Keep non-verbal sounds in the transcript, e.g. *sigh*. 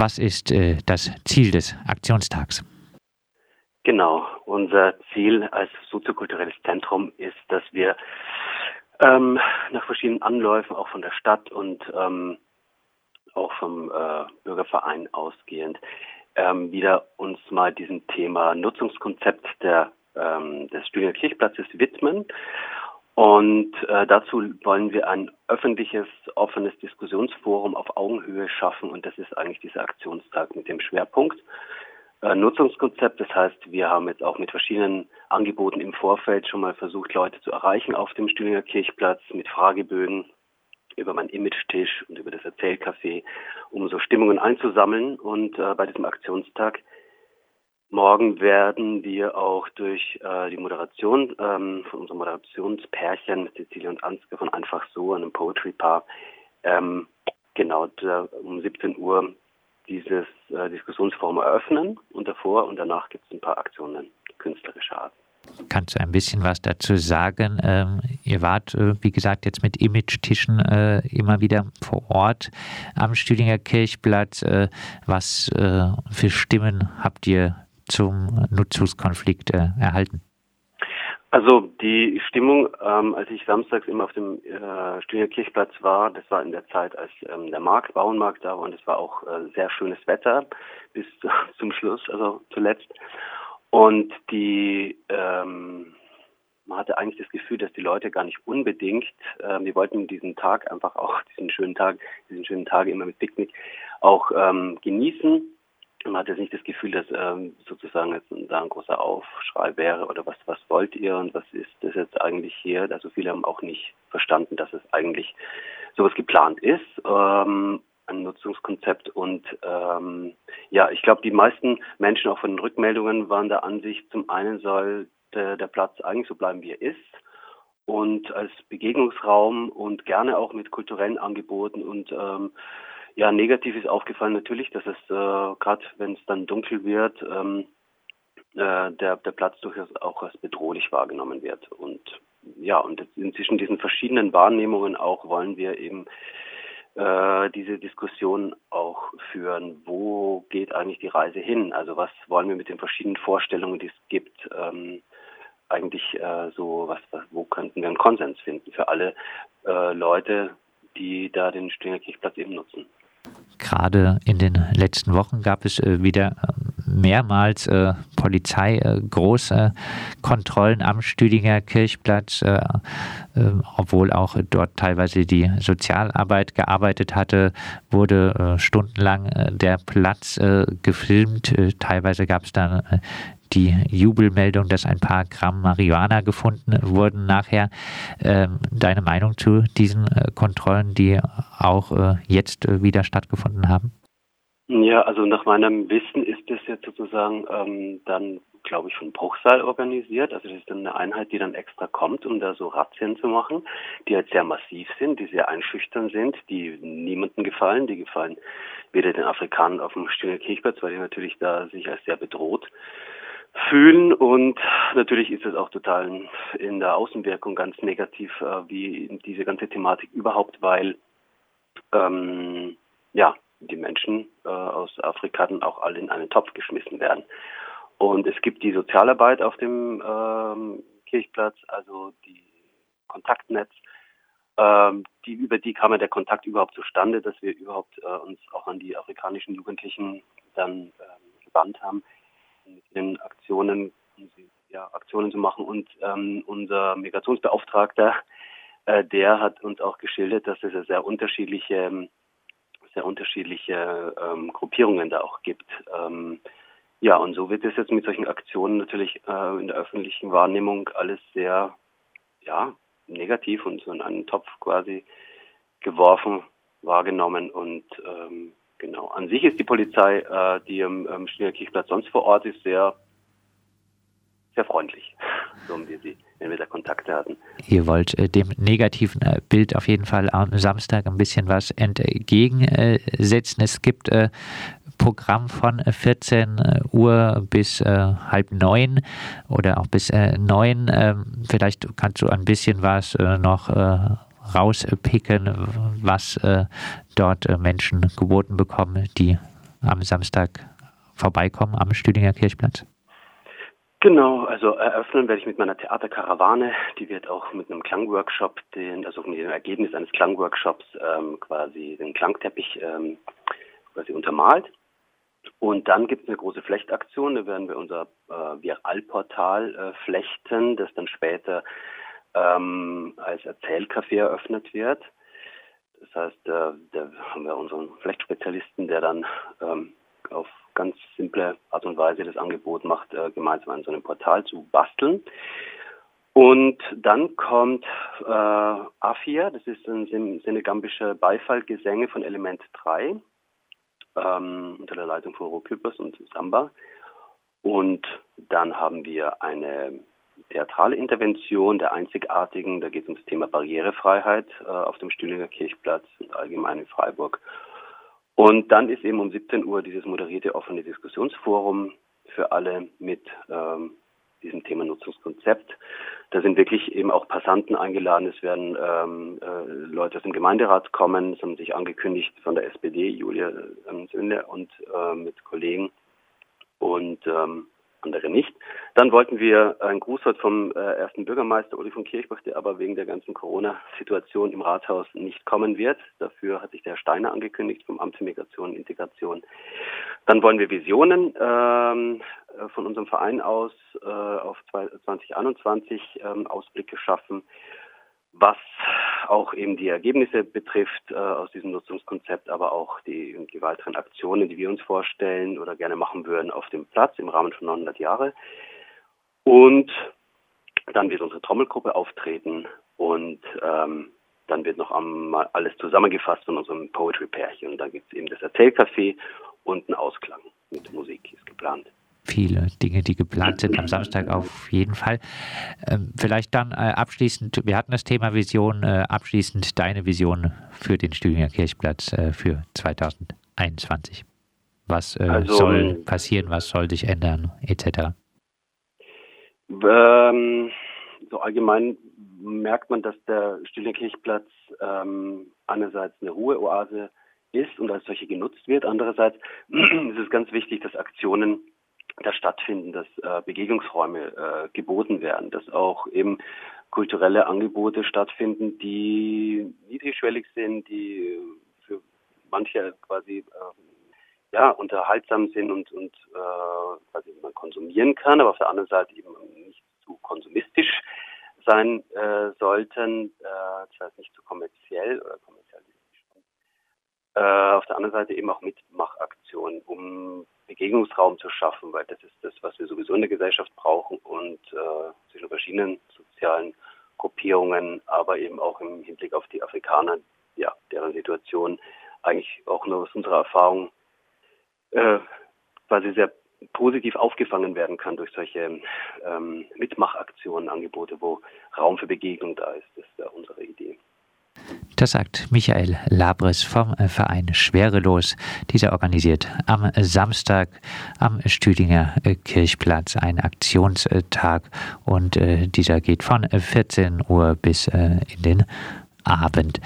Was ist äh, das Ziel des Aktionstags? Genau, unser Ziel als soziokulturelles Zentrum ist, dass wir ähm, nach verschiedenen Anläufen auch von der Stadt und ähm, auch vom äh, Bürgerverein ausgehend ähm, wieder uns mal diesem Thema Nutzungskonzept der, ähm, des Stühlinger Kirchplatzes widmen. Und äh, dazu wollen wir ein öffentliches, offenes Diskussionsforum auf Augenhöhe schaffen. Und das ist eigentlich dieser Aktionstag mit dem Schwerpunkt äh, Nutzungskonzept. Das heißt, wir haben jetzt auch mit verschiedenen Angeboten im Vorfeld schon mal versucht, Leute zu erreichen auf dem Stühlinger Kirchplatz mit Fragebögen über meinen Image-Tisch und über das Erzählcafé, um so Stimmungen einzusammeln. Und äh, bei diesem Aktionstag morgen werden wir auch durch äh, die Moderation ähm, von unserem Moderationspärchen mit Cecilie und Ansgar von Einfach so, einem Poetry Paar, ähm, genau um 17 Uhr dieses äh, Diskussionsforum eröffnen und davor und danach gibt es ein paar Aktionen künstlerischer Art. Kannst du ein bisschen was dazu sagen? Ähm, ihr wart, äh, wie gesagt, jetzt mit Image-Tischen äh, immer wieder vor Ort am Stühlinger Kirchplatz. Äh, was äh, für Stimmen habt ihr zum Nutzungskonflikt äh, erhalten? Also die Stimmung, ähm, als ich samstags immer auf dem äh, Stühlinger Kirchplatz war, das war in der Zeit, als ähm, der Markt, Bauernmarkt da war und es war auch äh, sehr schönes Wetter bis *laughs* zum Schluss, also zuletzt. Und die, ähm, man hatte eigentlich das Gefühl, dass die Leute gar nicht unbedingt, ähm, die wollten diesen Tag einfach auch, diesen schönen Tag, diesen schönen Tag immer mit Picknick auch ähm, genießen. Man hatte nicht das Gefühl, dass ähm, sozusagen jetzt da ein großer Aufschrei wäre oder was, was wollt ihr und was ist das jetzt eigentlich hier? Also viele haben auch nicht verstanden, dass es eigentlich sowas geplant ist. Ähm, ein Nutzungskonzept und ähm, ja, ich glaube, die meisten Menschen auch von den Rückmeldungen waren der Ansicht, zum einen soll der, der Platz eigentlich so bleiben, wie er ist und als Begegnungsraum und gerne auch mit kulturellen Angeboten und ähm, ja, negativ ist aufgefallen natürlich, dass es äh, gerade, wenn es dann dunkel wird, ähm, äh, der, der Platz durchaus auch als bedrohlich wahrgenommen wird. Und ja, und inzwischen diesen verschiedenen Wahrnehmungen auch wollen wir eben äh, diese Diskussion auch führen, wo geht eigentlich die Reise hin? Also was wollen wir mit den verschiedenen Vorstellungen, die es gibt, ähm, eigentlich äh, so, was, was, wo könnten wir einen Konsens finden für alle äh, Leute, die da den Stühlinger Kirchplatz eben nutzen. Gerade in den letzten Wochen gab es äh, wieder ähm, mehrmals äh, Polizei äh, große Kontrollen am Stüdinger Kirchplatz, äh, äh, obwohl auch dort teilweise die Sozialarbeit gearbeitet hatte, wurde äh, stundenlang der Platz gefilmt. teilweise gab es dann die Jubelmeldung, dass ein paar Gramm Marihuana gefunden wurden nachher. Ähm, deine Meinung zu diesen äh, Kontrollen, die auch äh, jetzt äh, wieder stattgefunden haben? Ja, also nach meinem Wissen ist das jetzt sozusagen ähm, dann, glaube ich, von Bruchsal organisiert. Also das ist dann eine Einheit, die dann extra kommt, um da so Razzien zu machen, die halt sehr massiv sind, die sehr einschüchtern sind, die niemandem gefallen, die gefallen weder den Afrikanern auf dem Stühler Kirchplatz, weil die natürlich da sich als sehr bedroht fühlen und natürlich ist es auch total in der Außenwirkung ganz negativ, äh, wie diese ganze Thematik überhaupt, weil ähm, ja die Menschen äh, aus Afrika dann auch alle in einen Topf geschmissen werden. Und es gibt die Sozialarbeit auf dem ähm, Kirchplatz, also die Kontaktnetz, ähm, die über die kam ja der Kontakt überhaupt zustande, dass wir überhaupt äh, uns auch an die afrikanischen Jugendlichen dann ähm, gewandt haben mit den Aktionen, um sie, ja, Aktionen zu machen. Und ähm, unser Migrationsbeauftragter, äh, der hat uns auch geschildert, dass es sehr unterschiedliche, sehr unterschiedliche ähm, Gruppierungen da auch gibt. Ähm, ja, und so wird es jetzt mit solchen Aktionen natürlich äh, in der öffentlichen Wahrnehmung alles sehr, ja, negativ und so in einen Topf quasi geworfen, wahrgenommen und ähm, Genau. An sich ist die Polizei, äh, die im, im Schneekirchplatz sonst vor Ort ist, sehr, sehr freundlich, *laughs* so wir sie, wenn wir da Kontakte hatten. Ihr wollt äh, dem negativen äh, Bild auf jeden Fall am Samstag ein bisschen was entgegensetzen. Es gibt äh, Programm von 14 äh, Uhr bis äh, halb neun oder auch bis neun. Ähm, vielleicht kannst du ein bisschen was noch rauspicken, was äh, dort äh, Menschen geboten bekommen, die am Samstag vorbeikommen am Stüdinger Kirchplatz? Genau, also eröffnen werde ich mit meiner Theaterkarawane. Die wird auch mit einem Klangworkshop, den, also mit dem Ergebnis eines Klangworkshops ähm, quasi den Klangteppich ähm, quasi untermalt. Und dann gibt es eine große Flechtaktion, da werden wir unser äh, Viralportal äh, flechten, das dann später ähm, als Erzählcafé eröffnet wird. Das heißt, äh, da haben wir unseren Flechtspezialisten, der dann ähm, auf ganz simple Art und Weise das Angebot macht, äh, gemeinsam an so einem Portal zu basteln. Und dann kommt äh, Afia, das ist ein senegambischer Beifallgesänge von Element 3 ähm, unter der Leitung von Roküppers und Samba. Und dann haben wir eine theatrale Intervention der einzigartigen, da geht es um das Thema Barrierefreiheit äh, auf dem Stühlinger Kirchplatz und allgemein in Freiburg. Und dann ist eben um 17 Uhr dieses moderierte offene Diskussionsforum für alle mit ähm, diesem Thema Nutzungskonzept. Da sind wirklich eben auch Passanten eingeladen. Es werden ähm, äh, Leute aus dem Gemeinderat kommen. Es haben sich angekündigt von der SPD, Julia ähm, Sünde und äh, mit Kollegen und ähm, andere nicht. Dann wollten wir ein Grußwort vom äh, ersten Bürgermeister Uli von Kirchbach, der aber wegen der ganzen Corona-Situation im Rathaus nicht kommen wird. Dafür hat sich der Herr Steiner angekündigt vom Amt für Migration und Integration. Dann wollen wir Visionen ähm, von unserem Verein aus äh, auf 2021 ähm, Ausblicke schaffen was auch eben die Ergebnisse betrifft äh, aus diesem Nutzungskonzept, aber auch die, die weiteren Aktionen, die wir uns vorstellen oder gerne machen würden auf dem Platz im Rahmen von 900 Jahre. Und dann wird unsere Trommelgruppe auftreten und ähm, dann wird noch einmal alles zusammengefasst von unserem Poetry-Pärchen. Und dann gibt es eben das Erzählcafé und einen Ausklang mit Musik ist geplant viele Dinge, die geplant sind am Samstag auf jeden Fall. Ähm, vielleicht dann äh, abschließend, wir hatten das Thema Vision, äh, abschließend deine Vision für den Stühlinger Kirchplatz äh, für 2021. Was also, soll passieren, was soll sich ändern, etc.? Ähm, so allgemein merkt man, dass der Stühlinger Kirchplatz ähm, einerseits eine Ruheoase ist und als solche genutzt wird. Andererseits *clears throat* ist es ganz wichtig, dass Aktionen da stattfinden, dass äh, Begegnungsräume äh, geboten werden, dass auch eben kulturelle Angebote stattfinden, die niedrigschwellig sind, die für manche quasi äh, ja unterhaltsam sind und und äh, quasi man konsumieren kann, aber auf der anderen Seite eben nicht zu konsumistisch sein äh, sollten, äh, das heißt nicht zu kommerziell oder kommerzialistisch. Äh, auf der anderen Seite eben auch Mitmachaktionen, um Begegnungsraum zu schaffen, weil das ist das, was wir sowieso in der Gesellschaft brauchen und äh, zwischen verschiedenen sozialen Gruppierungen, aber eben auch im Hinblick auf die Afrikaner, ja, deren Situation eigentlich auch nur aus unserer Erfahrung äh, quasi sehr positiv aufgefangen werden kann durch solche ähm, Mitmachaktionen, Angebote, wo Raum für Begegnung da ist. Das ist ja unsere Idee. Das sagt Michael Labres vom äh, Verein Schwerelos. Dieser organisiert am Samstag am Stüdinger äh, Kirchplatz einen Aktionstag und äh, dieser geht von 14 Uhr bis in den Abend.